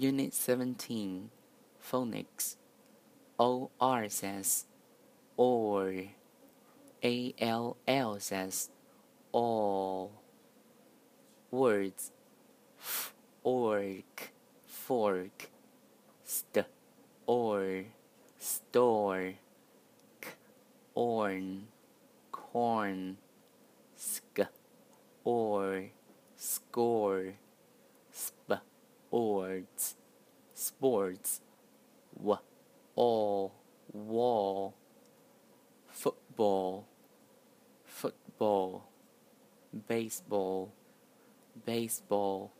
Unit 17 Phonics. OR says or. ALL says all. Words. Fork fork. St or. Store. K orn. Corn. Sk or. Score ords sports. W all wall. Football. Football. Baseball. Baseball.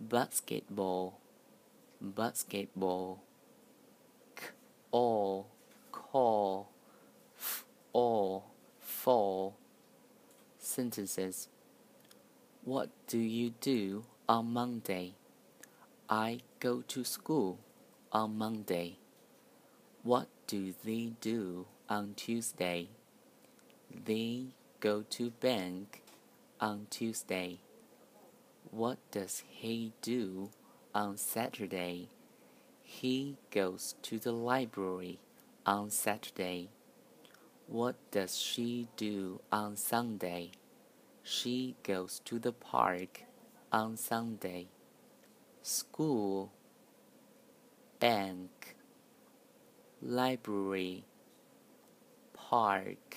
Basketball. Basketball. K all call. F all fall. Sentences what do you do on monday i go to school on monday what do they do on tuesday they go to bank on tuesday what does he do on Saturday? He goes to the library on Saturday. What does she do on Sunday? She goes to the park on Sunday. School, bank, library, park.